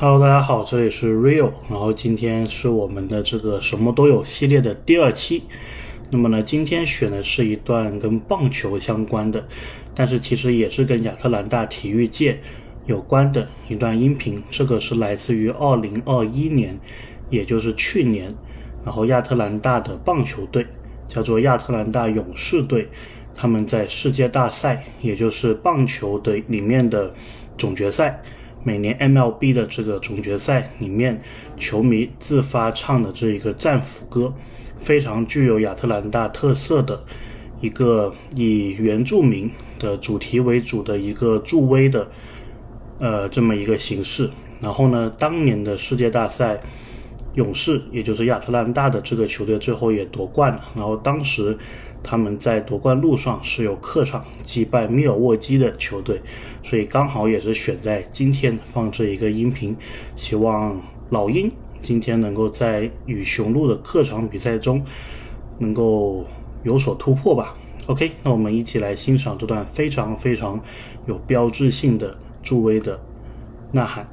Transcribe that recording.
Hello，大家好，这里是 Real，然后今天是我们的这个什么都有系列的第二期。那么呢，今天选的是一段跟棒球相关的，但是其实也是跟亚特兰大体育界有关的一段音频。这个是来自于二零二一年，也就是去年，然后亚特兰大的棒球队叫做亚特兰大勇士队，他们在世界大赛，也就是棒球的里面的总决赛，每年 MLB 的这个总决赛里面，球迷自发唱的这一个战斧歌。非常具有亚特兰大特色的一个以原住民的主题为主的一个助威的呃这么一个形式。然后呢，当年的世界大赛，勇士也就是亚特兰大的这个球队最后也夺冠了。然后当时他们在夺冠路上是有客场击败密尔沃基的球队，所以刚好也是选在今天放这一个音频，希望老鹰。今天能够在与雄鹿的客场比赛中能够有所突破吧？OK，那我们一起来欣赏这段非常非常有标志性的助威的呐喊。